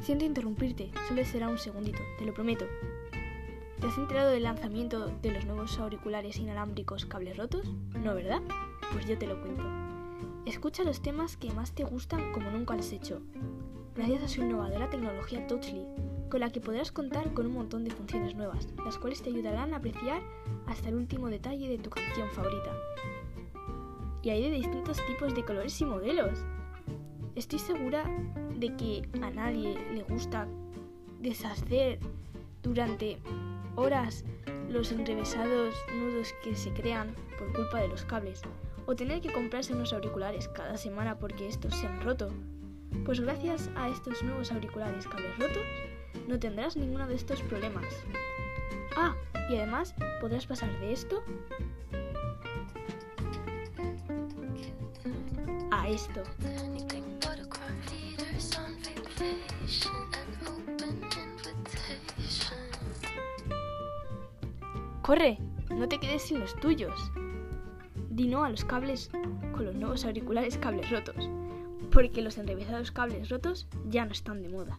Siento interrumpirte, solo será un segundito, te lo prometo. ¿Te has enterado del lanzamiento de los nuevos auriculares inalámbricos cables rotos? No, ¿verdad? Pues yo te lo cuento. Escucha los temas que más te gustan como nunca has hecho, gracias a su innovadora tecnología Touchly, con la que podrás contar con un montón de funciones nuevas, las cuales te ayudarán a apreciar hasta el último detalle de tu canción favorita. Y hay de distintos tipos de colores y modelos. Estoy segura de que a nadie le gusta deshacer durante horas los enrevesados nudos que se crean por culpa de los cables, o tener que comprarse unos auriculares cada semana porque estos se han roto. Pues gracias a estos nuevos auriculares cables rotos, no tendrás ninguno de estos problemas. Ah, y además podrás pasar de esto a esto. ¡Corre! No te quedes sin los tuyos. Di no a los cables con los nuevos auriculares cables rotos, porque los enrevesados cables rotos ya no están de moda.